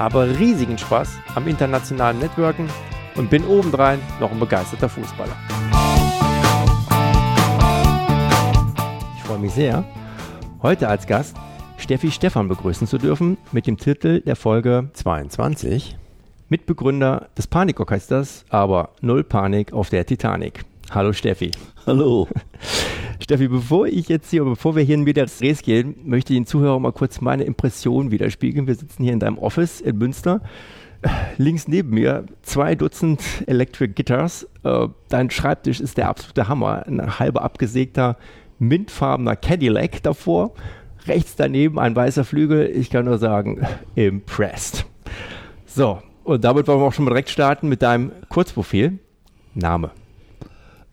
habe riesigen Spaß am internationalen Networken und bin obendrein noch ein begeisterter Fußballer. Ich freue mich sehr, heute als Gast Steffi Stefan begrüßen zu dürfen mit dem Titel der Folge 22. Mitbegründer des Panikorchesters, aber null Panik auf der Titanic. Hallo Steffi. Hallo. Steffi, bevor ich jetzt hier, bevor wir hier wieder ins Res gehen, möchte ich den Zuhörern mal kurz meine Impression widerspiegeln. Wir sitzen hier in deinem Office in Münster. Links neben mir zwei Dutzend Electric Guitars. Äh, dein Schreibtisch ist der absolute Hammer. Ein halber abgesägter, mintfarbener Cadillac davor. Rechts daneben ein weißer Flügel. Ich kann nur sagen, impressed. So, und damit wollen wir auch schon mal direkt starten mit deinem Kurzprofil. Name.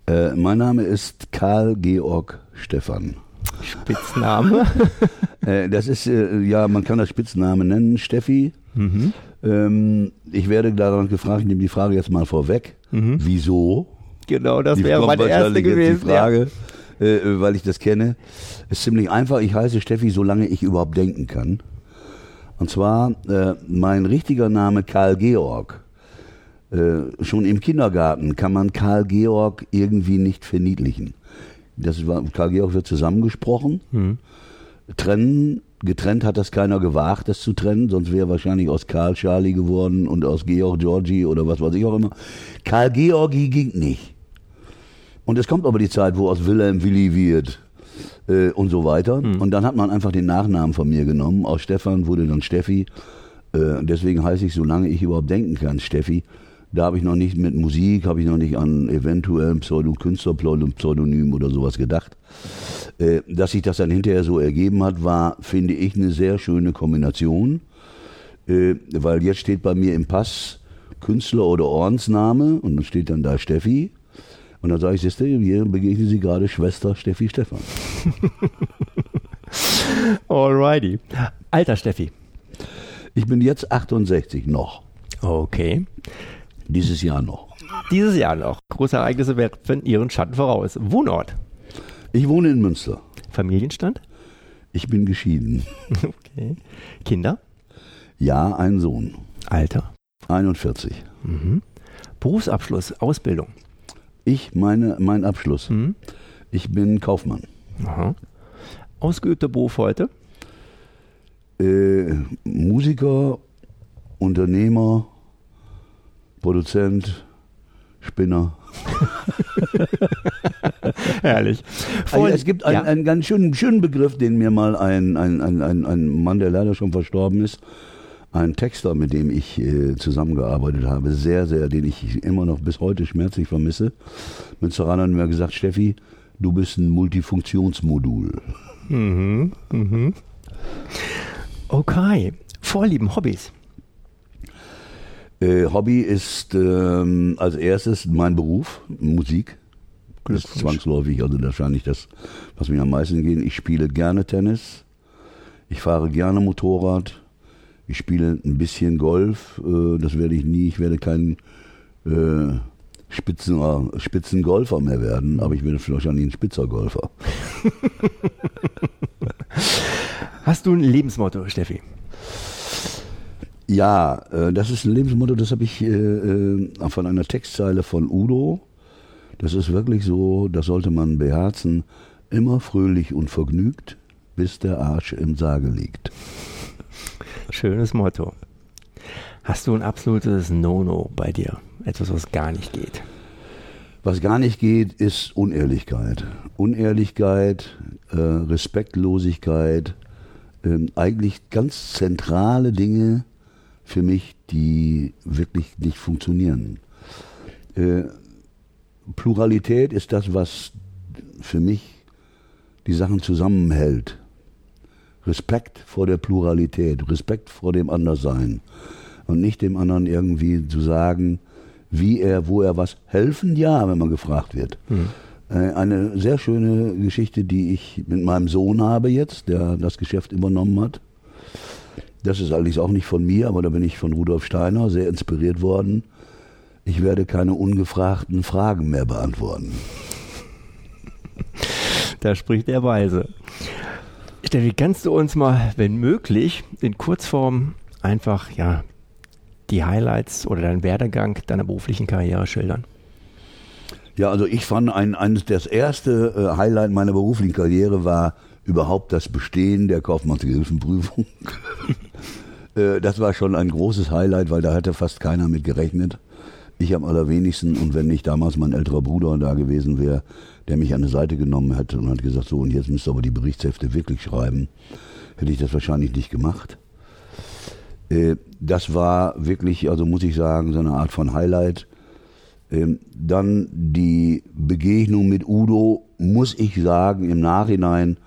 Äh, mein Name ist Karl Georg Stefan. Spitzname? äh, das ist, äh, ja, man kann das Spitzname nennen, Steffi. Mhm. Ähm, ich werde daran gefragt, ich nehme die Frage jetzt mal vorweg. Mhm. Wieso? Genau, das wäre meine erste gewesen. Die Frage, ja. äh, weil ich das kenne. Ist ziemlich einfach. Ich heiße Steffi, solange ich überhaupt denken kann. Und zwar äh, mein richtiger Name Karl Georg äh, schon im Kindergarten kann man Karl Georg irgendwie nicht verniedlichen. Das war, Karl Georg wird zusammengesprochen. Mhm. Trennen, getrennt hat das keiner gewagt, das zu trennen, sonst wäre wahrscheinlich aus Karl Charlie geworden und aus Georg Georgi oder was weiß ich auch immer. Karl Georgi ging nicht. Und es kommt aber die Zeit, wo aus Wilhelm Willi wird äh, und so weiter. Mhm. Und dann hat man einfach den Nachnamen von mir genommen. Aus Stefan wurde dann Steffi. Äh, deswegen heiße ich, solange ich überhaupt denken kann, Steffi. Da habe ich noch nicht mit Musik, habe ich noch nicht an eventuellen Pseudo-Künstler-Pseudonym oder sowas gedacht. Äh, dass sich das dann hinterher so ergeben hat, war, finde ich, eine sehr schöne Kombination. Äh, weil jetzt steht bei mir im Pass Künstler oder Ordensname und dann steht dann da Steffi. Und dann sage ich, siehste, hier begegnen Sie gerade Schwester Steffi Stefan. Alrighty. Alter Steffi. Ich bin jetzt 68 noch. Okay. Dieses Jahr noch. Dieses Jahr noch. Große Ereignisse werfen ihren Schatten voraus. Wohnort? Ich wohne in Münster. Familienstand? Ich bin geschieden. Okay. Kinder? Ja, ein Sohn. Alter? 41. Mhm. Berufsabschluss, Ausbildung? Ich, meine, mein Abschluss. Mhm. Ich bin Kaufmann. Aha. Ausgeübter Beruf heute? Äh, Musiker, Unternehmer, Produzent, Spinner. Herrlich. Also es gibt einen, ja. einen ganz schönen, schönen Begriff, den mir mal ein, ein, ein, ein, Mann, der leider schon verstorben ist, ein Texter, mit dem ich äh, zusammengearbeitet habe, sehr, sehr, den ich immer noch bis heute schmerzlich vermisse. Mit Saran hat mir gesagt, Steffi, du bist ein Multifunktionsmodul. Mhm, mhm. Okay. Vorlieben, Hobbys. Äh, Hobby ist ähm, als erstes mein Beruf, Musik. Das ist zwangsläufig, also wahrscheinlich das, was mir am meisten geht. Ich spiele gerne Tennis. Ich fahre gerne Motorrad. Ich spiele ein bisschen Golf. Äh, das werde ich nie. Ich werde kein äh, Spitzen, Spitzengolfer mehr werden, aber ich werde wahrscheinlich ein Spitzergolfer. Hast du ein Lebensmotto, Steffi? Ja, äh, das ist ein Lebensmotto, das habe ich äh, äh, von einer Textzeile von Udo. Das ist wirklich so, das sollte man beherzen. Immer fröhlich und vergnügt, bis der Arsch im Sarge liegt. Schönes Motto. Hast du ein absolutes No-No bei dir? Etwas, was gar nicht geht? Was gar nicht geht, ist Unehrlichkeit. Unehrlichkeit, äh, Respektlosigkeit, äh, eigentlich ganz zentrale Dinge, für mich, die wirklich nicht funktionieren. Äh, Pluralität ist das, was für mich die Sachen zusammenhält. Respekt vor der Pluralität, Respekt vor dem Anderssein. und nicht dem anderen irgendwie zu sagen, wie er, wo er was helfen, ja, wenn man gefragt wird. Mhm. Eine sehr schöne Geschichte, die ich mit meinem Sohn habe jetzt, der das Geschäft übernommen hat. Das ist allerdings auch nicht von mir, aber da bin ich von Rudolf Steiner sehr inspiriert worden. Ich werde keine ungefragten Fragen mehr beantworten. Da spricht der Weise. Steffi, kannst du uns mal, wenn möglich, in Kurzform einfach ja, die Highlights oder deinen Werdegang deiner beruflichen Karriere schildern? Ja, also ich fand ein, eines das erste äh, Highlight meiner beruflichen Karriere war überhaupt das Bestehen der Kaufmannsgehilfenprüfung. äh, das war schon ein großes Highlight, weil da hatte fast keiner mit gerechnet. Ich am allerwenigsten und wenn nicht damals mein älterer Bruder da gewesen wäre, der mich an die Seite genommen hätte und hat gesagt, so und jetzt müsst ihr aber die Berichtshefte wirklich schreiben, hätte ich das wahrscheinlich nicht gemacht. Äh, das war wirklich, also muss ich sagen, so eine Art von Highlight. Ähm, dann die Begegnung mit Udo, muss ich sagen, im Nachhinein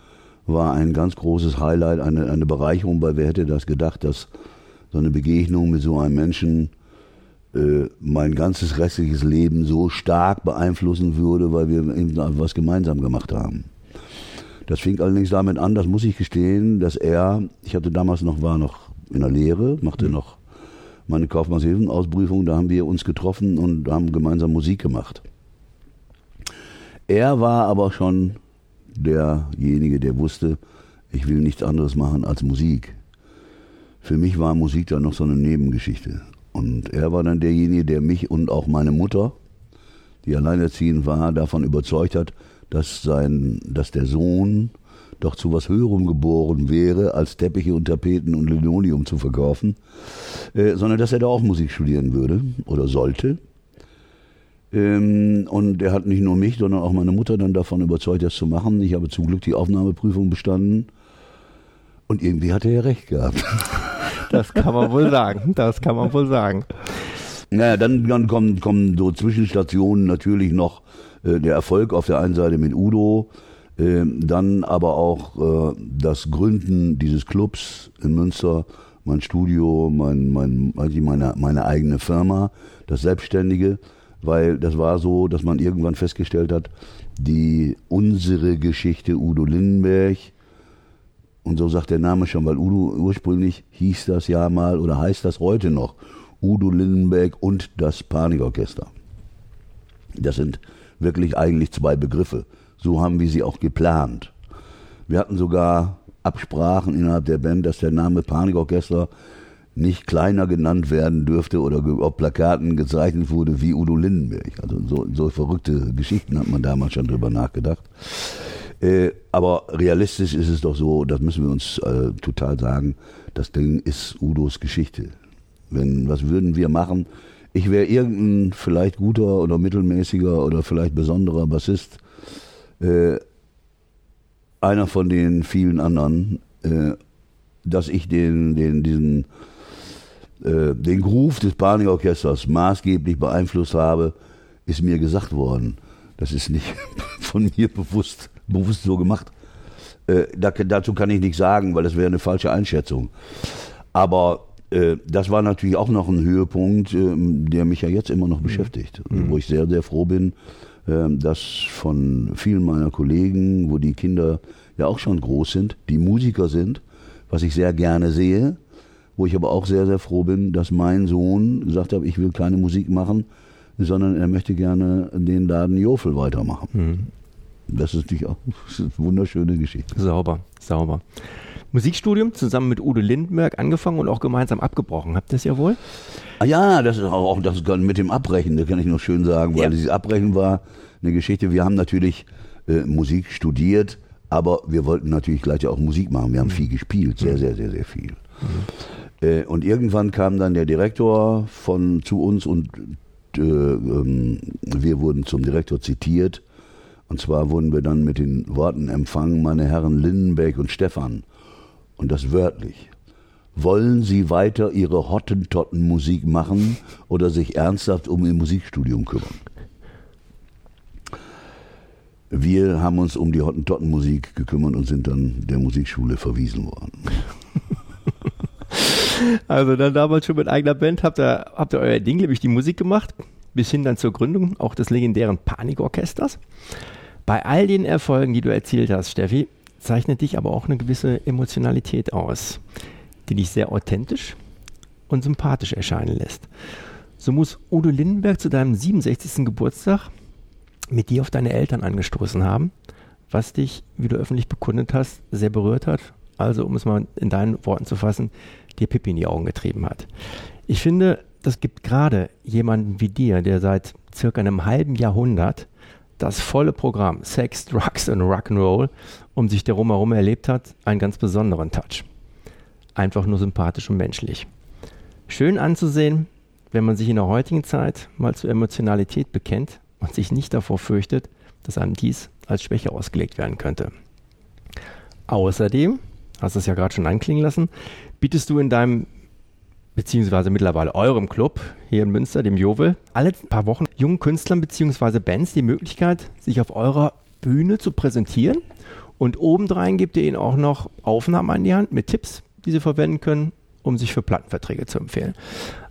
war ein ganz großes Highlight, eine, eine Bereicherung, weil wer hätte das gedacht, dass so eine Begegnung mit so einem Menschen äh, mein ganzes restliches Leben so stark beeinflussen würde, weil wir eben was gemeinsam gemacht haben. Das fing allerdings damit an, das muss ich gestehen, dass er, ich hatte damals noch, war noch in der Lehre, machte mhm. noch meine Kaufmannshilfenausprüfung, da haben wir uns getroffen und haben gemeinsam Musik gemacht. Er war aber schon derjenige, der wusste, ich will nichts anderes machen als Musik. Für mich war Musik dann noch so eine Nebengeschichte. Und er war dann derjenige, der mich und auch meine Mutter, die alleinerziehend war, davon überzeugt hat, dass, sein, dass der Sohn doch zu was Höherem geboren wäre, als Teppiche und Tapeten und Linoleum zu verkaufen, äh, sondern dass er da auch Musik studieren würde oder sollte. Ähm, und er hat nicht nur mich, sondern auch meine Mutter dann davon überzeugt, das zu machen. Ich habe zum Glück die Aufnahmeprüfung bestanden. Und irgendwie hat er ja recht gehabt. Das kann man wohl sagen. Das kann man wohl sagen. Naja, dann, dann kommen, kommen so Zwischenstationen natürlich noch äh, der Erfolg auf der einen Seite mit Udo, äh, dann aber auch äh, das Gründen dieses Clubs in Münster, mein Studio, mein, mein, also meine, meine eigene Firma, das Selbstständige, weil das war so, dass man irgendwann festgestellt hat, die unsere Geschichte Udo Lindenberg, und so sagt der Name schon, weil Udo ursprünglich hieß das ja mal oder heißt das heute noch Udo Lindenberg und das Panikorchester. Das sind wirklich eigentlich zwei Begriffe. So haben wir sie auch geplant. Wir hatten sogar Absprachen innerhalb der Band, dass der Name Panikorchester nicht kleiner genannt werden dürfte oder auf Plakaten gezeichnet wurde wie Udo Lindenberg. Also so, so verrückte Geschichten hat man damals schon drüber nachgedacht. Äh, aber realistisch ist es doch so, das müssen wir uns äh, total sagen, das Ding ist Udos Geschichte. Wenn, was würden wir machen? Ich wäre irgendein vielleicht guter oder mittelmäßiger oder vielleicht besonderer Bassist. Äh, einer von den vielen anderen, äh, dass ich den, den, diesen, äh, den Groove des Panikorchesters maßgeblich beeinflusst habe, ist mir gesagt worden. Das ist nicht von mir bewusst bewusst so gemacht. Äh, da, dazu kann ich nichts sagen, weil das wäre eine falsche Einschätzung. Aber äh, das war natürlich auch noch ein Höhepunkt, äh, der mich ja jetzt immer noch beschäftigt. Mhm. Wo ich sehr, sehr froh bin, äh, dass von vielen meiner Kollegen, wo die Kinder ja auch schon groß sind, die Musiker sind, was ich sehr gerne sehe, wo ich aber auch sehr, sehr froh bin, dass mein Sohn gesagt hat, ich will keine Musik machen, sondern er möchte gerne den Laden Jofel weitermachen. Mhm. Das ist natürlich auch eine wunderschöne Geschichte. Sauber, sauber. Musikstudium zusammen mit Udo Lindenberg angefangen und auch gemeinsam abgebrochen. Habt ihr das ja wohl? Ah ja, das ist auch das mit dem Abbrechen, das kann ich noch schön sagen, weil ja. dieses Abbrechen war eine Geschichte. Wir haben natürlich äh, Musik studiert, aber wir wollten natürlich gleich auch Musik machen. Wir haben mhm. viel gespielt, sehr, sehr, sehr, sehr viel. Mhm. Äh, und irgendwann kam dann der Direktor von zu uns und äh, ähm, wir wurden zum Direktor zitiert und zwar wurden wir dann mit den Worten empfangen, meine Herren Lindenberg und Stefan. Und das wörtlich. Wollen Sie weiter Ihre Hottentottenmusik machen oder sich ernsthaft um Ihr Musikstudium kümmern? Wir haben uns um die Hottentottenmusik gekümmert und sind dann der Musikschule verwiesen worden. Also dann damals schon mit eigener Band habt ihr, habt ihr euer Ding, nämlich die Musik gemacht, bis hin dann zur Gründung auch des legendären Panikorchesters. Bei all den Erfolgen, die du erzielt hast, Steffi, zeichnet dich aber auch eine gewisse Emotionalität aus, die dich sehr authentisch und sympathisch erscheinen lässt. So muss Udo Lindenberg zu deinem 67. Geburtstag mit dir auf deine Eltern angestoßen haben, was dich, wie du öffentlich bekundet hast, sehr berührt hat. Also, um es mal in deinen Worten zu fassen, dir Pippi in die Augen getrieben hat. Ich finde, das gibt gerade jemanden wie dir, der seit circa einem halben Jahrhundert das volle Programm Sex, Drugs und Rock'n'Roll um sich darum herum erlebt hat, einen ganz besonderen Touch. Einfach nur sympathisch und menschlich. Schön anzusehen, wenn man sich in der heutigen Zeit mal zur Emotionalität bekennt und sich nicht davor fürchtet, dass einem dies als Schwäche ausgelegt werden könnte. Außerdem, hast du es ja gerade schon anklingen lassen, bietest du in deinem beziehungsweise mittlerweile eurem Club hier in Münster, dem Jovel, alle paar Wochen jungen Künstlern beziehungsweise Bands die Möglichkeit, sich auf eurer Bühne zu präsentieren. Und obendrein gebt ihr ihnen auch noch Aufnahmen an die Hand mit Tipps, die sie verwenden können, um sich für Plattenverträge zu empfehlen.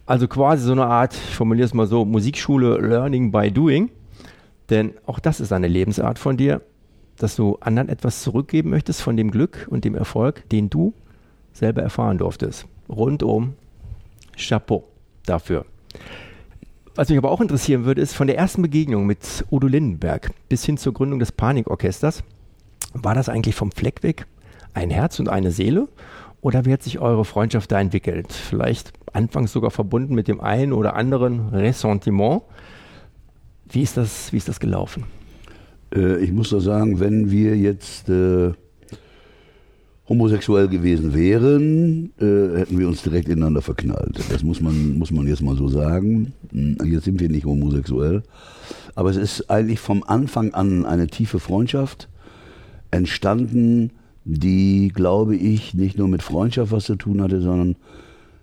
Also quasi so eine Art, ich formuliere es mal so, Musikschule Learning by Doing. Denn auch das ist eine Lebensart von dir, dass du anderen etwas zurückgeben möchtest von dem Glück und dem Erfolg, den du selber erfahren durftest. Rundum Chapeau dafür. Was mich aber auch interessieren würde, ist von der ersten Begegnung mit Udo Lindenberg bis hin zur Gründung des Panikorchesters, war das eigentlich vom Fleck weg ein Herz und eine Seele? Oder wie hat sich eure Freundschaft da entwickelt? Vielleicht anfangs sogar verbunden mit dem einen oder anderen Ressentiment. Wie ist das, wie ist das gelaufen? Äh, ich muss da sagen, wenn wir jetzt äh, homosexuell gewesen wären, äh, hätten wir uns direkt ineinander verknallt. Das muss man, muss man jetzt mal so sagen. Hm, jetzt sind wir nicht homosexuell. Aber es ist eigentlich vom Anfang an eine tiefe Freundschaft entstanden, die, glaube ich, nicht nur mit Freundschaft was zu tun hatte, sondern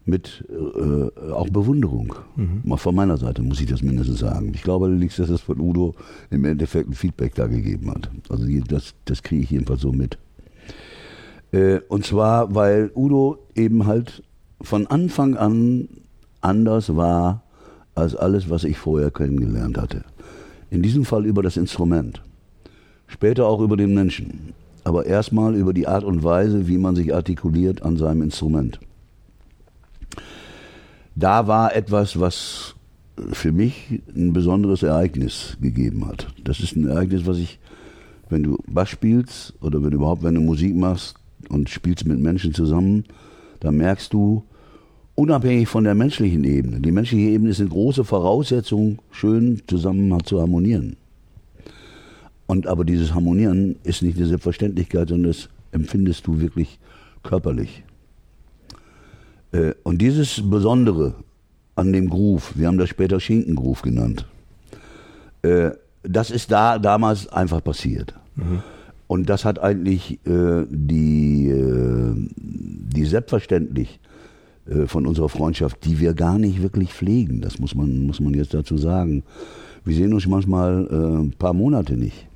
mit äh, auch Bewunderung. Mhm. Mal von meiner Seite muss ich das mindestens sagen. Ich glaube allerdings, dass es von Udo im Endeffekt ein Feedback da gegeben hat. Also das, das kriege ich jedenfalls so mit. Äh, und zwar, weil Udo eben halt von Anfang an anders war als alles, was ich vorher kennengelernt hatte. In diesem Fall über das Instrument. Später auch über den Menschen. Aber erstmal über die Art und Weise, wie man sich artikuliert an seinem Instrument. Da war etwas, was für mich ein besonderes Ereignis gegeben hat. Das ist ein Ereignis, was ich, wenn du Bass spielst oder wenn überhaupt, wenn du Musik machst, und spielst mit Menschen zusammen, da merkst du, unabhängig von der menschlichen Ebene, die menschliche Ebene ist eine große Voraussetzung, schön zusammen zu harmonieren. Und aber dieses Harmonieren ist nicht eine Selbstverständlichkeit, sondern das empfindest du wirklich körperlich. Äh, und dieses Besondere an dem Groove, wir haben das später Schinkengroove genannt, äh, das ist da damals einfach passiert. Mhm. Und das hat eigentlich äh, die, äh, die selbstverständlich äh, von unserer Freundschaft, die wir gar nicht wirklich pflegen, das muss man, muss man jetzt dazu sagen. Wir sehen uns manchmal äh, ein paar Monate nicht.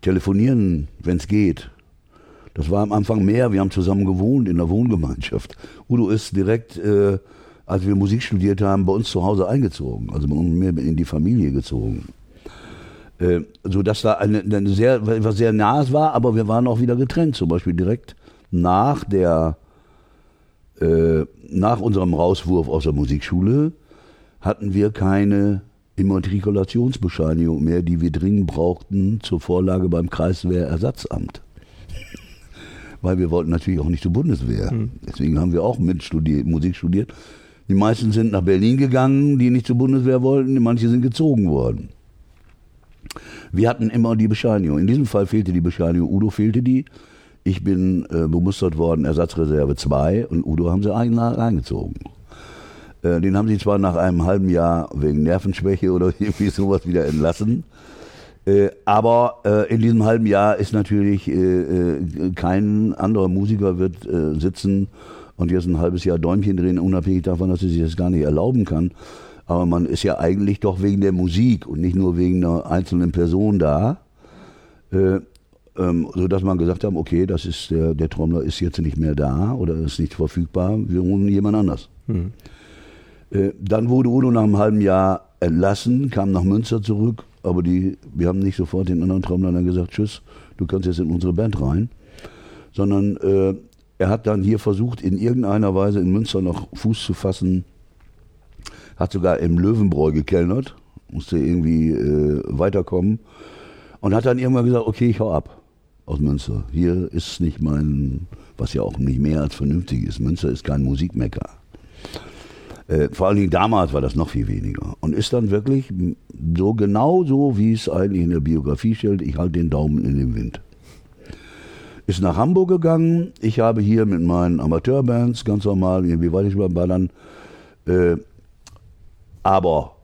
Telefonieren, wenn es geht. Das war am Anfang mehr, wir haben zusammen gewohnt in der Wohngemeinschaft. Udo ist direkt, äh, als wir Musik studiert haben, bei uns zu Hause eingezogen, also mehr in die Familie gezogen. Äh, so dass da eine, eine sehr, was sehr nahes war, aber wir waren auch wieder getrennt. Zum Beispiel direkt nach der, äh, nach unserem Rauswurf aus der Musikschule hatten wir keine Immatrikulationsbescheinigung mehr, die wir dringend brauchten zur Vorlage beim Kreiswehrersatzamt. Weil wir wollten natürlich auch nicht zur Bundeswehr. Mhm. Deswegen haben wir auch mit studiert, Musik studiert. Die meisten sind nach Berlin gegangen, die nicht zur Bundeswehr wollten, manche sind gezogen worden. Wir hatten immer die Bescheinigung. In diesem Fall fehlte die Bescheinigung, Udo fehlte die. Ich bin äh, bemustert worden, Ersatzreserve 2 und Udo haben sie eingezogen. Äh, den haben sie zwar nach einem halben Jahr wegen Nervenschwäche oder irgendwie sowas wieder entlassen. Äh, aber äh, in diesem halben Jahr ist natürlich äh, äh, kein anderer Musiker wird äh, sitzen und jetzt ein halbes Jahr Däumchen drehen, unabhängig davon, dass er sich das gar nicht erlauben kann. Aber man ist ja eigentlich doch wegen der Musik und nicht nur wegen einer einzelnen Person da. Äh, ähm, sodass man gesagt haben, okay, das ist der, der Trommler ist jetzt nicht mehr da oder ist nicht verfügbar, wir holen jemand anders. Mhm. Äh, dann wurde Udo nach einem halben Jahr entlassen, kam nach Münster zurück, aber die, wir haben nicht sofort den anderen Trommler dann gesagt, tschüss, du kannst jetzt in unsere Band rein, sondern äh, er hat dann hier versucht, in irgendeiner Weise in Münster noch Fuß zu fassen, hat sogar im Löwenbräu gekellnert, musste irgendwie äh, weiterkommen und hat dann irgendwann gesagt, okay, ich hau ab aus Münster. Hier ist nicht mein, was ja auch nicht mehr als vernünftig ist. Münster ist kein Musikmecker. Äh, vor allen Dingen damals war das noch viel weniger. Und ist dann wirklich so genau so, wie es eigentlich in der Biografie steht, ich halte den Daumen in den Wind. Ist nach Hamburg gegangen. Ich habe hier mit meinen Amateurbands ganz normal, wie weit ich war dann, äh, aber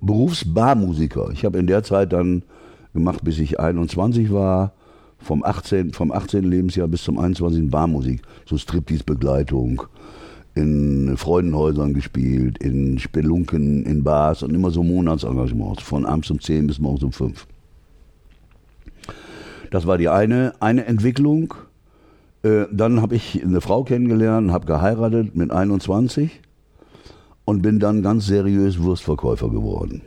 Berufsbarmusiker. Ich habe in der Zeit dann gemacht, bis ich 21 war, vom 18. Vom 18. Lebensjahr bis zum 21. Barmusik, so Striptease-Begleitung, in Freudenhäusern gespielt, in Spelunken, in Bars und immer so Monatsengagements, von abends um 10 bis morgens um 5. Das war die eine, eine Entwicklung. Äh, dann habe ich eine Frau kennengelernt, habe geheiratet mit 21 und bin dann ganz seriös Wurstverkäufer geworden.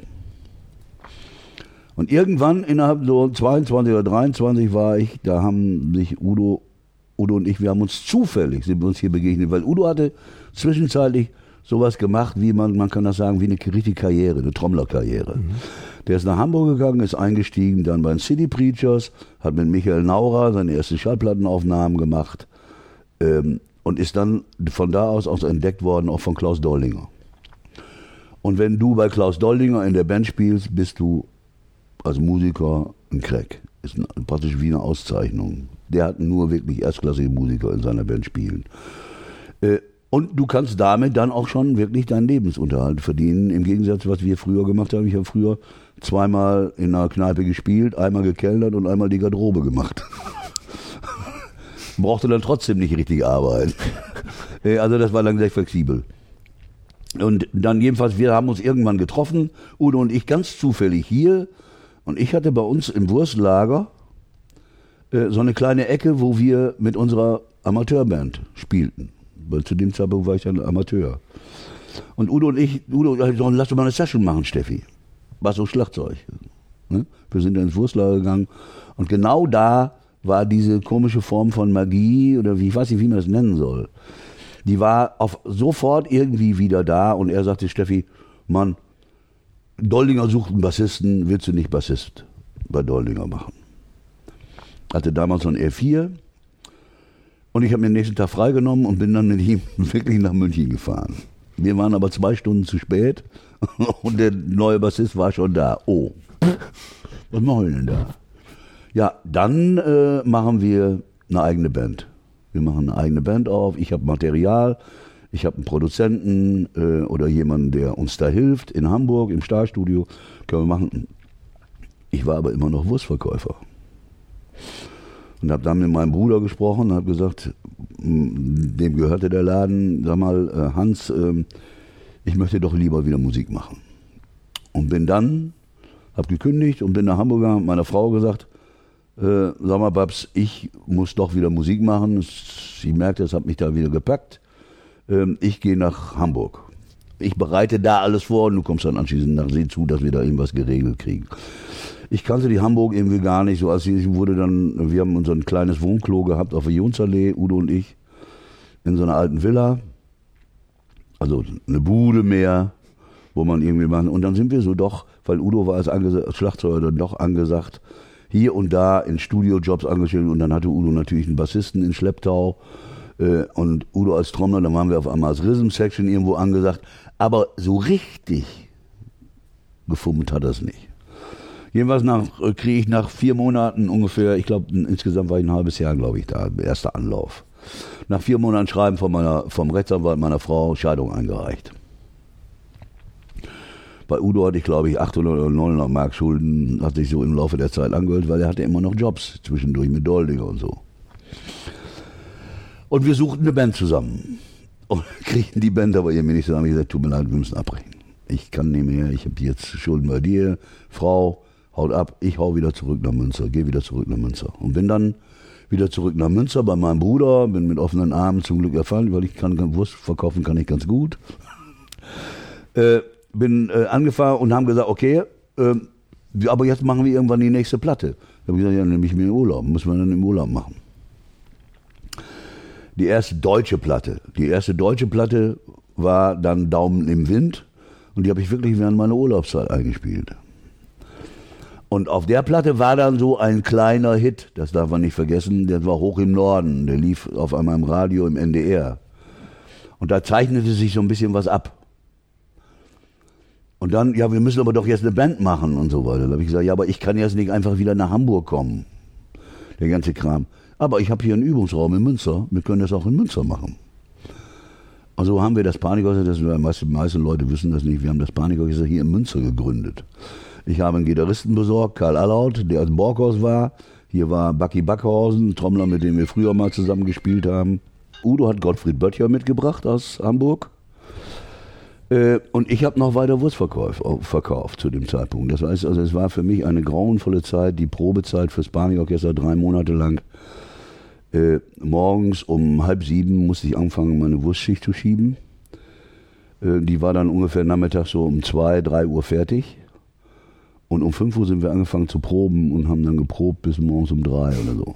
Und irgendwann innerhalb so 22 oder 23 war ich, da haben sich Udo, Udo und ich, wir haben uns zufällig, sind wir uns hier begegnet, weil Udo hatte zwischenzeitlich sowas gemacht, wie man, man kann das sagen, wie eine richtige Karriere, eine Trommlerkarriere. Mhm. Der ist nach Hamburg gegangen, ist eingestiegen, dann bei den City Preachers, hat mit Michael Naurer seine ersten Schallplattenaufnahmen gemacht ähm, und ist dann von da aus auch entdeckt worden, auch von Klaus Dollinger. Und wenn du bei Klaus Dollinger in der Band spielst, bist du als Musiker ein Crack. Ist praktisch wie eine Auszeichnung. Der hat nur wirklich erstklassige Musiker in seiner Band spielen. Äh, und du kannst damit dann auch schon wirklich deinen Lebensunterhalt verdienen. Im Gegensatz, was wir früher gemacht haben. Ich habe früher zweimal in einer Kneipe gespielt, einmal gekellert und einmal die Garderobe gemacht. Brauchte dann trotzdem nicht richtig Arbeit. Äh, also das war dann sehr flexibel. Und dann jedenfalls, wir haben uns irgendwann getroffen, Udo und ich ganz zufällig hier. Und ich hatte bei uns im Wurstlager äh, so eine kleine Ecke, wo wir mit unserer Amateurband spielten. Weil zu dem Zeitpunkt war ich dann Amateur. Und Udo und ich, Udo, lass doch mal eine Session machen, Steffi. War so Schlagzeug. Ne? Wir sind dann ins Wurstlager gegangen. Und genau da war diese komische Form von Magie, oder wie, ich weiß nicht, wie man das nennen soll die war auf, sofort irgendwie wieder da und er sagte, Steffi, Mann, Doldinger sucht einen Bassisten, willst du nicht Bassist bei Doldinger machen? Hatte damals so ein R4 und ich habe mir den nächsten Tag freigenommen und bin dann mit ihm wirklich nach München gefahren. Wir waren aber zwei Stunden zu spät und der neue Bassist war schon da. Oh, was machen wir denn da? Ja, dann äh, machen wir eine eigene Band. Wir machen eine eigene Band auf, ich habe Material, ich habe einen Produzenten äh, oder jemanden, der uns da hilft in Hamburg im Stahlstudio. Können wir machen. Ich war aber immer noch Wurstverkäufer. Und habe dann mit meinem Bruder gesprochen und habe gesagt, dem gehörte der Laden, sag mal, äh, Hans, äh, ich möchte doch lieber wieder Musik machen. Und bin dann, habe gekündigt und bin nach Hamburg gegangen, meiner Frau gesagt, äh, sag mal, Babs, ich muss doch wieder Musik machen. Sie merkt, es hat mich da wieder gepackt. Ähm, ich gehe nach Hamburg. Ich bereite da alles vor und du kommst dann anschließend nach See zu, dass wir da irgendwas geregelt kriegen. Ich kannte die Hamburg irgendwie gar nicht. So als ich wurde dann, wir haben unser kleines Wohnklo gehabt auf der Jonsallee, Udo und ich, in so einer alten Villa. Also eine Bude mehr, wo man irgendwie machen. Und dann sind wir so doch, weil Udo war als, als Schlagzeuger dann doch angesagt, hier und da in Studiojobs angestellt und dann hatte Udo natürlich einen Bassisten in Schlepptau äh, und Udo als Trommler, dann waren wir auf einmal als Rhythm Section irgendwo angesagt, aber so richtig gefummt hat das nicht. Jedenfalls nach, äh, kriege ich nach vier Monaten ungefähr, ich glaube insgesamt war ich ein halbes Jahr, glaube ich, da, erster Anlauf. Nach vier Monaten Schreiben von meiner, vom Rechtsanwalt meiner Frau Scheidung eingereicht. Bei Udo hatte ich, glaube ich, 800 oder 900 Mark Schulden, hat sich so im Laufe der Zeit angehört, weil er hatte immer noch Jobs zwischendurch mit Doldinger und so. Und wir suchten eine Band zusammen. Und kriegten die Band aber mir nicht zusammen. Ich gesagt, tut mir leid, wir müssen abbrechen. Ich kann nicht mehr, ich habe jetzt Schulden bei dir, Frau, haut ab, ich hau wieder zurück nach Münster, gehe wieder zurück nach Münster. Und bin dann wieder zurück nach Münster bei meinem Bruder, bin mit offenen Armen zum Glück erfahren, weil ich kann Wurst verkaufen kann ich ganz gut. äh, bin äh, angefahren und haben gesagt, okay, äh, aber jetzt machen wir irgendwann die nächste Platte. Da habe ich gesagt, ja, nehme ich mir in Urlaub, muss man dann im Urlaub machen. Die erste deutsche Platte, die erste deutsche Platte war dann Daumen im Wind und die habe ich wirklich während meiner Urlaubszeit eingespielt. Und auf der Platte war dann so ein kleiner Hit, das darf man nicht vergessen, der war hoch im Norden, der lief auf einmal im Radio im NDR. Und da zeichnete sich so ein bisschen was ab. Und dann, ja, wir müssen aber doch jetzt eine Band machen und so weiter. Da habe ich gesagt, ja, aber ich kann jetzt nicht einfach wieder nach Hamburg kommen. Der ganze Kram. Aber ich habe hier einen Übungsraum in Münster, wir können das auch in Münster machen. Also haben wir das Panikorchester, das die meisten, Leute wissen das nicht, wir haben das Panikorchester hier in Münster gegründet. Ich habe einen Gitarristen besorgt, Karl Allaut, der aus Borkhaus war. Hier war Bucky Backhausen, Trommler, mit dem wir früher mal zusammen gespielt haben. Udo hat Gottfried Böttcher mitgebracht aus Hamburg. Äh, und ich habe noch weiter Wurst verkauft zu dem Zeitpunkt. Das heißt, also es war für mich eine grauenvolle Zeit, die Probezeit fürs Barney-Orchester drei Monate lang. Äh, morgens um halb sieben musste ich anfangen, meine Wurstschicht zu schieben. Äh, die war dann ungefähr nachmittags so um zwei, drei Uhr fertig. Und um 5 Uhr sind wir angefangen zu proben und haben dann geprobt bis morgens um 3 oder so.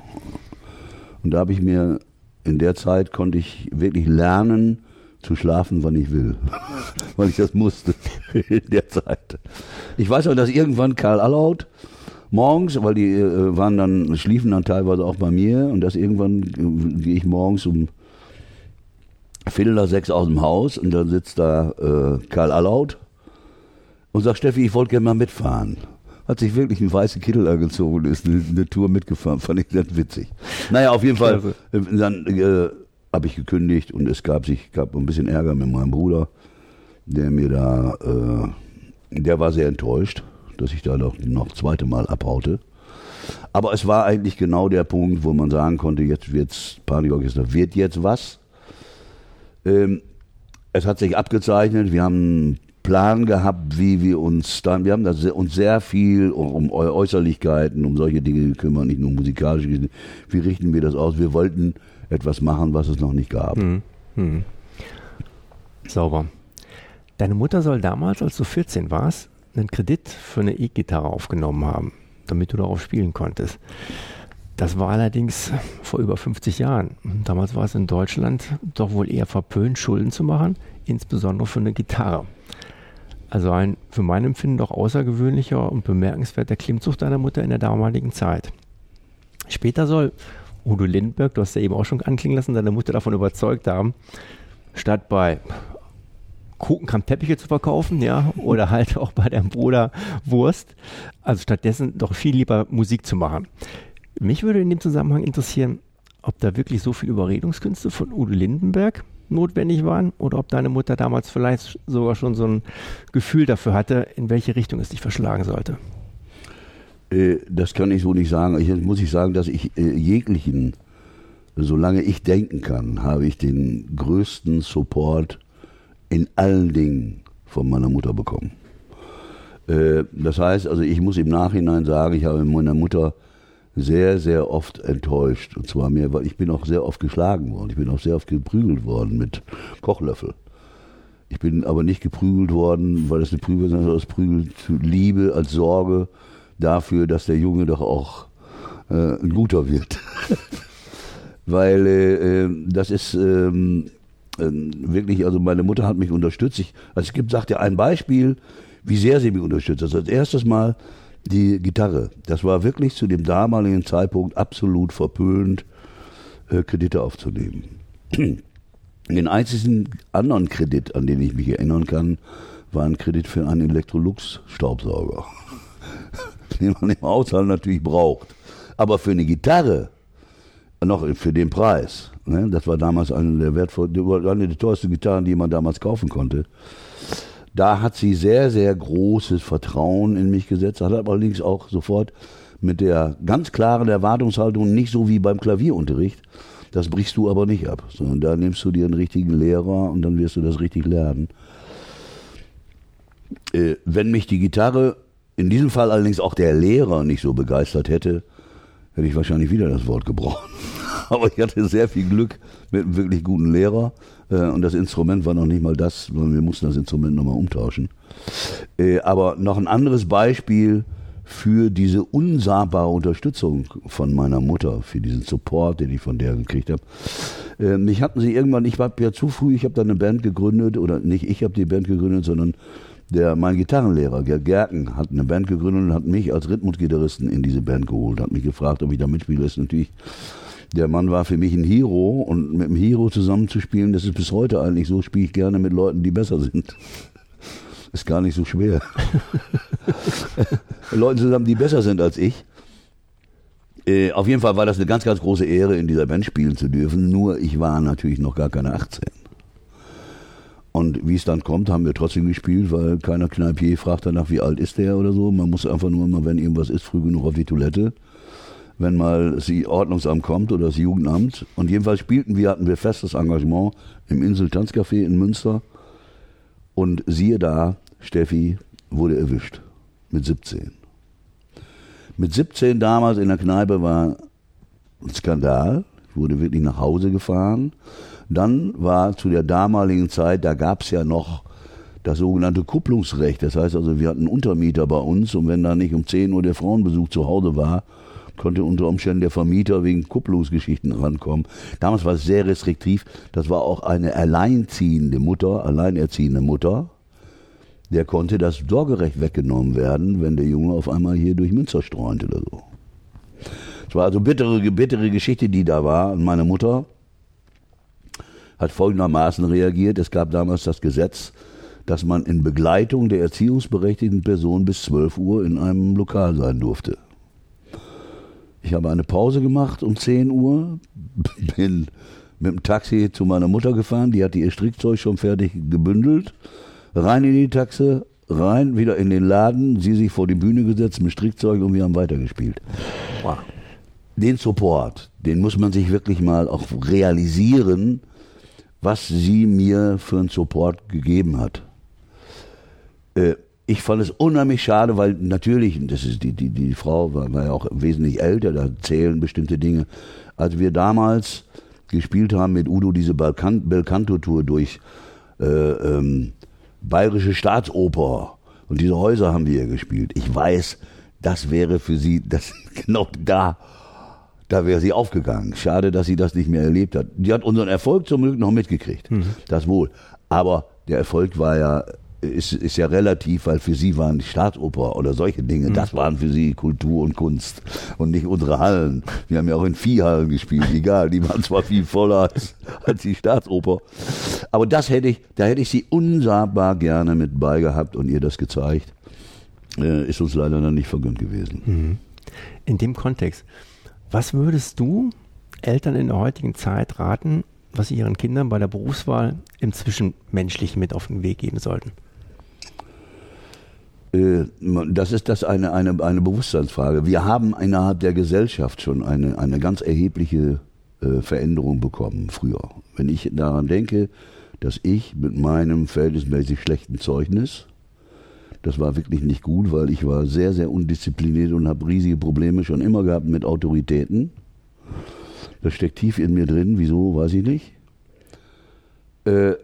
Und da habe ich mir, in der Zeit konnte ich wirklich lernen, zu schlafen, wann ich will. Weil ich das musste in der Zeit. Ich weiß auch, dass irgendwann Karl Allaut morgens, weil die äh, waren dann, schliefen dann teilweise auch bei mir und dass irgendwann äh, gehe ich morgens um Viertel nach sechs aus dem Haus und dann sitzt da äh, Karl Allaut und sagt, Steffi, ich wollte gerne mal mitfahren. Hat sich wirklich einen weißen Kittel angezogen und ist eine, eine, Tour mitgefahren. Fand ich ganz witzig. Naja, auf jeden Fall, äh, dann äh, habe ich gekündigt und es gab sich gab ein bisschen Ärger mit meinem Bruder, der mir da, äh, der war sehr enttäuscht, dass ich da noch, noch zweite Mal abhaute. Aber es war eigentlich genau der Punkt, wo man sagen konnte, jetzt wird's Panikorchester, wird jetzt was. Ähm, es hat sich abgezeichnet, wir haben Plan gehabt, wie wir uns dann, wir haben uns sehr viel um, Äußerlichkeiten, um solche Dinge gekümmert, nicht nur musikalisch. Wie richten wir das aus? Wir wollten etwas machen, was es noch nicht gab. Hm. Hm. Sauber. Deine Mutter soll damals, als du 14 warst, einen Kredit für eine E-Gitarre aufgenommen haben, damit du darauf spielen konntest. Das war allerdings vor über 50 Jahren. Damals war es in Deutschland doch wohl eher verpönt, Schulden zu machen, insbesondere für eine Gitarre. Also ein für mein Empfinden doch außergewöhnlicher und bemerkenswerter Klimmzug deiner Mutter in der damaligen Zeit. Später soll Udo Lindbergh, du hast ja eben auch schon anklingen lassen, deine Mutter davon überzeugt haben, statt bei Kuchenkram Teppiche zu verkaufen, ja, oder halt auch bei deinem Bruder Wurst, also stattdessen doch viel lieber Musik zu machen. Mich würde in dem Zusammenhang interessieren, ob da wirklich so viel Überredungskünste von Udo Lindenberg notwendig waren oder ob deine Mutter damals vielleicht sogar schon so ein Gefühl dafür hatte, in welche Richtung es dich verschlagen sollte. Äh, das kann ich so nicht sagen. Ich muss ich sagen, dass ich äh, jeglichen, solange ich denken kann, habe ich den größten Support in allen Dingen von meiner Mutter bekommen. Äh, das heißt, also ich muss im Nachhinein sagen, ich habe meiner Mutter sehr, sehr oft enttäuscht. Und zwar mir, weil ich bin auch sehr oft geschlagen worden. Ich bin auch sehr oft geprügelt worden mit Kochlöffel. Ich bin aber nicht geprügelt worden, weil es eine Prügel ist, sondern aus Prügel Liebe, als Sorge dafür, dass der Junge doch auch äh, ein guter wird. weil äh, äh, das ist ähm, äh, wirklich, also meine Mutter hat mich unterstützt. Ich, also es gibt, sagt ja ein Beispiel, wie sehr sie mich unterstützt. Also als erstes Mal die Gitarre. Das war wirklich zu dem damaligen Zeitpunkt absolut verpönt, äh, Kredite aufzunehmen. Den einzigen anderen Kredit, an den ich mich erinnern kann, war ein Kredit für einen Electrolux-Staubsauger, den man im Haushalt natürlich braucht. Aber für eine Gitarre, noch für den Preis, ne, das war damals eine der wertvoll, eine der teuersten Gitarren, die man damals kaufen konnte. Da hat sie sehr, sehr großes Vertrauen in mich gesetzt, hat allerdings auch sofort mit der ganz klaren Erwartungshaltung, nicht so wie beim Klavierunterricht, das brichst du aber nicht ab, sondern da nimmst du dir einen richtigen Lehrer und dann wirst du das richtig lernen. Äh, wenn mich die Gitarre in diesem Fall allerdings auch der Lehrer nicht so begeistert hätte, hätte ich wahrscheinlich wieder das Wort gebrochen. Aber ich hatte sehr viel Glück mit einem wirklich guten Lehrer. Äh, und das Instrument war noch nicht mal das, sondern wir mussten das Instrument nochmal umtauschen. Äh, aber noch ein anderes Beispiel für diese unsagbare Unterstützung von meiner Mutter, für diesen Support, den ich von der gekriegt habe. Äh, mich hatten sie irgendwann, ich war ja zu früh, ich habe da eine Band gegründet, oder nicht ich habe die Band gegründet, sondern der, mein Gitarrenlehrer, Gerd Gerken, hat eine Band gegründet und hat mich als Rhythmusgitarristen in diese Band geholt, hat mich gefragt, ob ich da mitspiele. Ist natürlich, der Mann war für mich ein Hero und mit dem Hero zusammenzuspielen, das ist bis heute eigentlich so, spiele ich gerne mit Leuten, die besser sind. Ist gar nicht so schwer. Leuten zusammen, die besser sind als ich. Äh, auf jeden Fall war das eine ganz, ganz große Ehre, in dieser Band spielen zu dürfen. Nur ich war natürlich noch gar keine 18. Und wie es dann kommt, haben wir trotzdem gespielt, weil keiner Kneipier fragt danach, wie alt ist der oder so. Man muss einfach nur mal, wenn irgendwas ist, früh genug auf die Toilette. Wenn mal das Ordnungsamt kommt oder das Jugendamt. Und jedenfalls spielten wir, hatten wir festes Engagement im Insel Tanzcafé in Münster. Und siehe da, Steffi wurde erwischt. Mit 17. Mit 17 damals in der Kneipe war ein Skandal. Ich wurde wirklich nach Hause gefahren. Dann war zu der damaligen Zeit, da gab es ja noch das sogenannte Kupplungsrecht. Das heißt also, wir hatten Untermieter bei uns und wenn da nicht um 10 Uhr der Frauenbesuch zu Hause war, konnte unter Umständen der Vermieter wegen Kupplungsgeschichten rankommen. Damals war es sehr restriktiv. Das war auch eine alleinziehende Mutter, alleinerziehende Mutter. Der konnte das Sorgerecht weggenommen werden, wenn der Junge auf einmal hier durch Münster streunte oder so. Es war also bittere, bittere Geschichte, die da war. Und meine Mutter hat folgendermaßen reagiert. Es gab damals das Gesetz, dass man in Begleitung der erziehungsberechtigten Person bis 12 Uhr in einem Lokal sein durfte. Ich habe eine Pause gemacht um 10 Uhr, bin mit dem Taxi zu meiner Mutter gefahren, die hatte ihr Strickzeug schon fertig gebündelt, rein in die Taxe, rein, wieder in den Laden, sie sich vor die Bühne gesetzt mit Strickzeug und wir haben weitergespielt. Wow. Den Support, den muss man sich wirklich mal auch realisieren, was sie mir für einen Support gegeben hat. Äh, ich fand es unheimlich schade, weil natürlich, das ist die, die, die Frau war, war ja auch wesentlich älter, da zählen bestimmte Dinge. Als wir damals gespielt haben mit Udo diese Belcanto-Tour durch äh, ähm, Bayerische Staatsoper und diese Häuser haben wir gespielt. Ich weiß, das wäre für sie, das genau da da wäre sie aufgegangen. Schade, dass sie das nicht mehr erlebt hat. Die hat unseren Erfolg zum Glück noch mitgekriegt. Mhm. Das wohl. Aber der Erfolg war ja, ist, ist ja relativ, weil für sie waren die Staatsoper oder solche Dinge, mhm. das waren für sie Kultur und Kunst und nicht unsere Hallen. Wir haben ja auch in Viehhallen gespielt, egal, die waren zwar viel voller als, als die Staatsoper. Aber das hätte ich, da hätte ich sie unsagbar gerne mit beigehabt und ihr das gezeigt. Äh, ist uns leider dann nicht vergönnt gewesen. Mhm. In dem Kontext, was würdest du Eltern in der heutigen Zeit raten, was sie ihren Kindern bei der Berufswahl im Zwischenmenschlichen mit auf den Weg geben sollten? Äh, das ist das eine, eine, eine Bewusstseinsfrage. Wir haben innerhalb der Gesellschaft schon eine, eine ganz erhebliche äh, Veränderung bekommen früher. Wenn ich daran denke, dass ich mit meinem verhältnismäßig schlechten Zeugnis das war wirklich nicht gut, weil ich war sehr, sehr undiszipliniert und habe riesige Probleme schon immer gehabt mit Autoritäten. Das steckt tief in mir drin. Wieso, weiß ich nicht. Äh,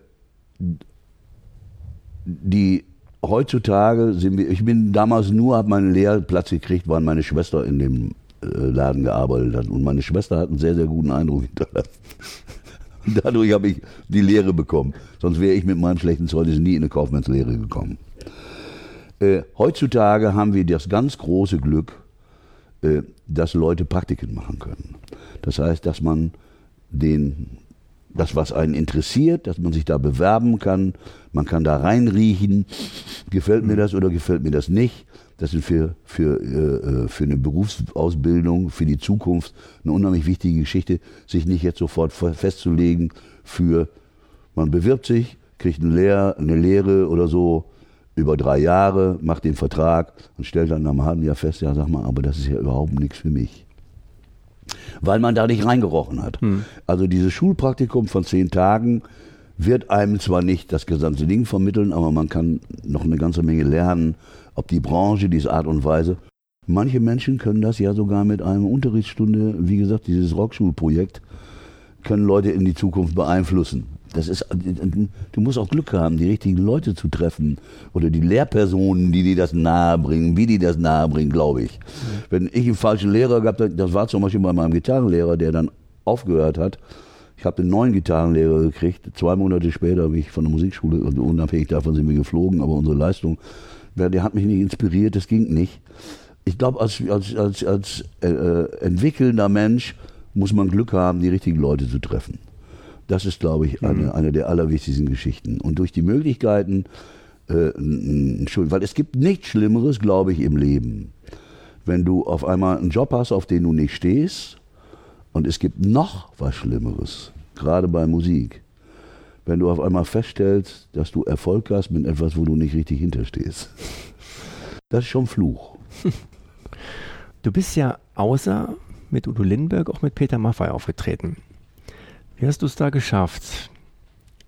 die heutzutage sind wir, ich bin damals nur, habe meinen Lehrplatz gekriegt, weil meine Schwester in dem äh, Laden gearbeitet hat. Und meine Schwester hat einen sehr, sehr guten Eindruck hinterlassen. Dadurch habe ich die Lehre bekommen. Sonst wäre ich mit meinem schlechten Zeugnis nie in eine Kaufmannslehre gekommen. Äh, heutzutage haben wir das ganz große Glück, äh, dass Leute Praktiken machen können. Das heißt, dass man den, das, was einen interessiert, dass man sich da bewerben kann, man kann da reinriechen, gefällt mir das oder gefällt mir das nicht. Das ist für, für, äh, für eine Berufsausbildung, für die Zukunft eine unheimlich wichtige Geschichte, sich nicht jetzt sofort festzulegen für, man bewirbt sich, kriegt eine Lehre, eine Lehre oder so, über drei Jahre, macht den Vertrag und stellt dann nach einem halben Jahr fest, ja, sag mal, aber das ist ja überhaupt nichts für mich. Weil man da nicht reingerochen hat. Hm. Also dieses Schulpraktikum von zehn Tagen wird einem zwar nicht das gesamte Ding vermitteln, aber man kann noch eine ganze Menge lernen, ob die Branche, diese Art und Weise. Manche Menschen können das ja sogar mit einer Unterrichtsstunde, wie gesagt, dieses Rockschulprojekt, können Leute in die Zukunft beeinflussen. Das ist, du musst auch Glück haben, die richtigen Leute zu treffen oder die Lehrpersonen, die dir das nahebringen, wie die das nahebringen, glaube ich. Mhm. Wenn ich einen falschen Lehrer gehabt habe, das war zum Beispiel bei meinem Gitarrenlehrer, der dann aufgehört hat. Ich habe einen neuen Gitarrenlehrer gekriegt. Zwei Monate später habe ich von der Musikschule, unabhängig davon sind wir geflogen, aber unsere Leistung, der hat mich nicht inspiriert, das ging nicht. Ich glaube, als, als, als, als äh, äh entwickelnder Mensch muss man Glück haben, die richtigen Leute zu treffen. Das ist, glaube ich, eine, mhm. eine der allerwichtigsten Geschichten. Und durch die Möglichkeiten, äh, weil es gibt nichts Schlimmeres, glaube ich, im Leben, wenn du auf einmal einen Job hast, auf den du nicht stehst. Und es gibt noch was Schlimmeres, gerade bei Musik. Wenn du auf einmal feststellst, dass du Erfolg hast mit etwas, wo du nicht richtig hinterstehst. Das ist schon Fluch. Du bist ja außer mit Udo Lindenberg auch mit Peter Maffay aufgetreten. Wie hast du es da geschafft,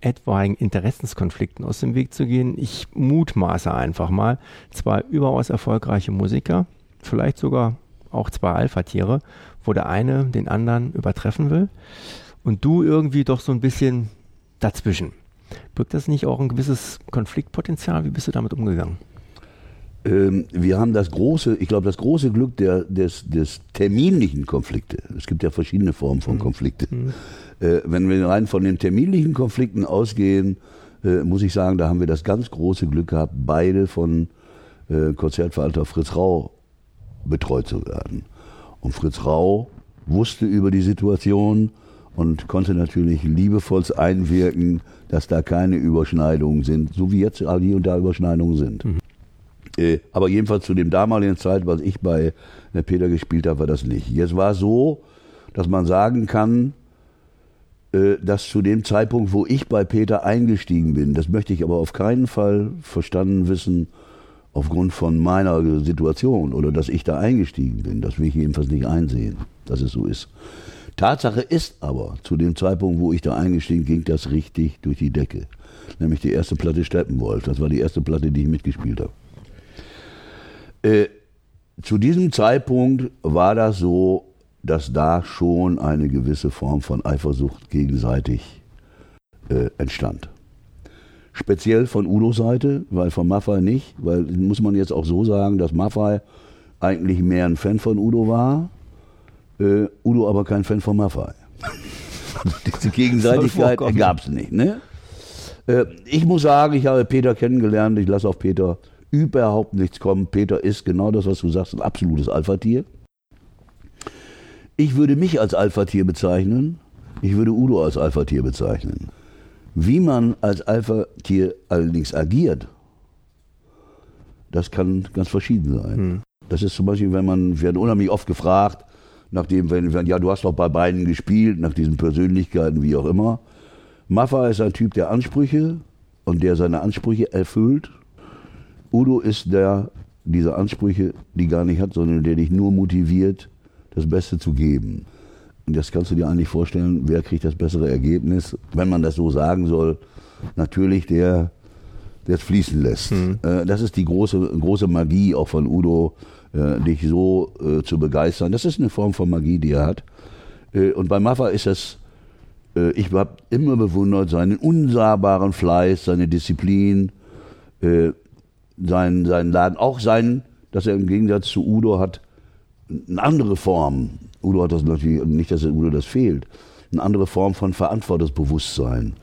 etwaigen Interessenskonflikten aus dem Weg zu gehen? Ich mutmaße einfach mal, zwei überaus erfolgreiche Musiker, vielleicht sogar auch zwei Alpha-Tiere, wo der eine den anderen übertreffen will und du irgendwie doch so ein bisschen dazwischen. Birgt das nicht auch ein gewisses Konfliktpotenzial? Wie bist du damit umgegangen? ähm, wir haben das große, ich glaube, das große Glück der, des, des terminlichen Konflikte. Es gibt ja verschiedene Formen von mhm. Konflikte. Mhm. Äh, wenn wir rein von den terminlichen Konflikten ausgehen, äh, muss ich sagen, da haben wir das ganz große Glück gehabt, beide von äh, Konzertverwalter Fritz Rau betreut zu werden. Und Fritz Rau wusste über die Situation und konnte natürlich liebevoll einwirken, dass da keine Überschneidungen sind, so wie jetzt hier und da Überschneidungen sind. Mhm. Äh, aber jedenfalls zu dem damaligen Zeit, was ich bei Peter gespielt habe, war das nicht. Jetzt war es so, dass man sagen kann, dass zu dem Zeitpunkt, wo ich bei Peter eingestiegen bin, das möchte ich aber auf keinen Fall verstanden wissen, aufgrund von meiner Situation oder dass ich da eingestiegen bin. Das will ich jedenfalls nicht einsehen, dass es so ist. Tatsache ist aber, zu dem Zeitpunkt, wo ich da eingestiegen bin, ging das richtig durch die Decke. Nämlich die erste Platte Steppenwolf. Das war die erste Platte, die ich mitgespielt habe. Äh, zu diesem Zeitpunkt war das so, dass da schon eine gewisse Form von Eifersucht gegenseitig äh, entstand. Speziell von Udos Seite, weil von Maffei nicht, weil muss man jetzt auch so sagen, dass Maffei eigentlich mehr ein Fan von Udo war, äh, Udo aber kein Fan von Maffei. also diese Gegenseitigkeit gab es nicht. Ne? Äh, ich muss sagen, ich habe Peter kennengelernt, ich lasse auf Peter überhaupt nichts kommen. Peter ist genau das, was du sagst, ein absolutes Alpha-Tier. Ich würde mich als Alpha-Tier bezeichnen. Ich würde Udo als Alpha-Tier bezeichnen. Wie man als Alpha-Tier allerdings agiert, das kann ganz verschieden sein. Hm. Das ist zum Beispiel, wenn man, wir werden unheimlich oft gefragt, nachdem, wenn, wenn, ja, du hast doch bei beiden gespielt, nach diesen Persönlichkeiten, wie auch immer. Maffa ist ein Typ der Ansprüche und der seine Ansprüche erfüllt Udo ist der, diese Ansprüche, die gar nicht hat, sondern der dich nur motiviert, das Beste zu geben. Und das kannst du dir eigentlich vorstellen, wer kriegt das bessere Ergebnis, wenn man das so sagen soll. Natürlich der, der es fließen lässt. Mhm. Das ist die große, große Magie auch von Udo, äh, dich so äh, zu begeistern. Das ist eine Form von Magie, die er hat. und bei Maffa ist es, ich habe immer bewundert seinen unsagbaren Fleiß, seine Disziplin, seinen, seinen Laden, auch sein, dass er im Gegensatz zu Udo hat eine andere Form. Udo hat das natürlich, nicht, dass Udo das fehlt, eine andere Form von Verantwortungsbewusstsein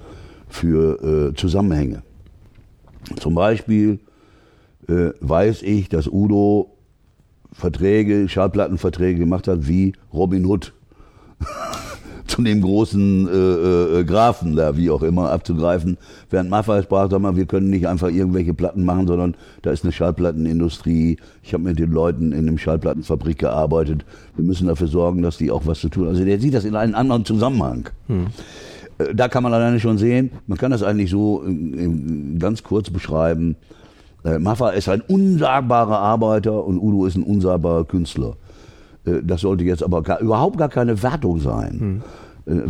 für äh, Zusammenhänge. Zum Beispiel äh, weiß ich, dass Udo Verträge, Schallplattenverträge gemacht hat wie Robin Hood. zu dem großen äh, äh, Grafen da, wie auch immer, abzugreifen. Während Maffei sprach, sag mal, wir können nicht einfach irgendwelche Platten machen, sondern da ist eine Schallplattenindustrie. Ich habe mit den Leuten in einem Schallplattenfabrik gearbeitet. Wir müssen dafür sorgen, dass die auch was zu tun haben. Also der sieht das in einem anderen Zusammenhang. Hm. Äh, da kann man alleine schon sehen, man kann das eigentlich so ganz kurz beschreiben. Äh, Maffa ist ein unsagbarer Arbeiter und Udo ist ein unsagbarer Künstler. Äh, das sollte jetzt aber gar, überhaupt gar keine Wertung sein. Hm.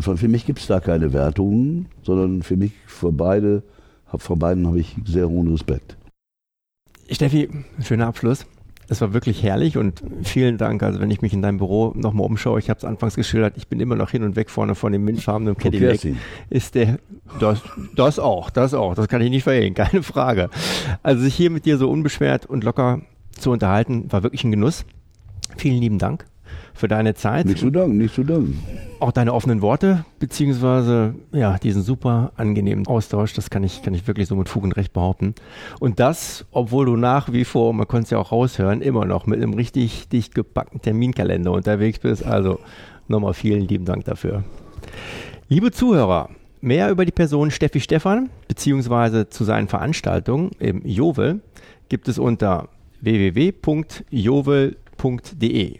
Für mich gibt es da keine Wertungen, sondern für mich, für beide, vor beiden habe ich sehr hohen Respekt. Steffi, schöner Abschluss. Es war wirklich herrlich und vielen Dank. Also wenn ich mich in deinem Büro nochmal umschaue, ich habe es anfangs geschildert, ich bin immer noch hin und weg vorne von dem mintfarbenen Cadillac. Ist der, das, das auch, das auch, das kann ich nicht verhehlen, keine Frage. Also sich hier mit dir so unbeschwert und locker zu unterhalten, war wirklich ein Genuss. Vielen lieben Dank für deine Zeit. Nicht zu danken, nicht zu danken. Auch deine offenen Worte, beziehungsweise ja, diesen super angenehmen Austausch, das kann ich, kann ich wirklich so mit Fug und Recht behaupten. Und das, obwohl du nach wie vor, man konnte es ja auch raushören, immer noch mit einem richtig dicht gepackten Terminkalender unterwegs bist. Also nochmal vielen lieben Dank dafür. Liebe Zuhörer, mehr über die Person Steffi Stefan, beziehungsweise zu seinen Veranstaltungen im Jovel, gibt es unter www.jovel.de.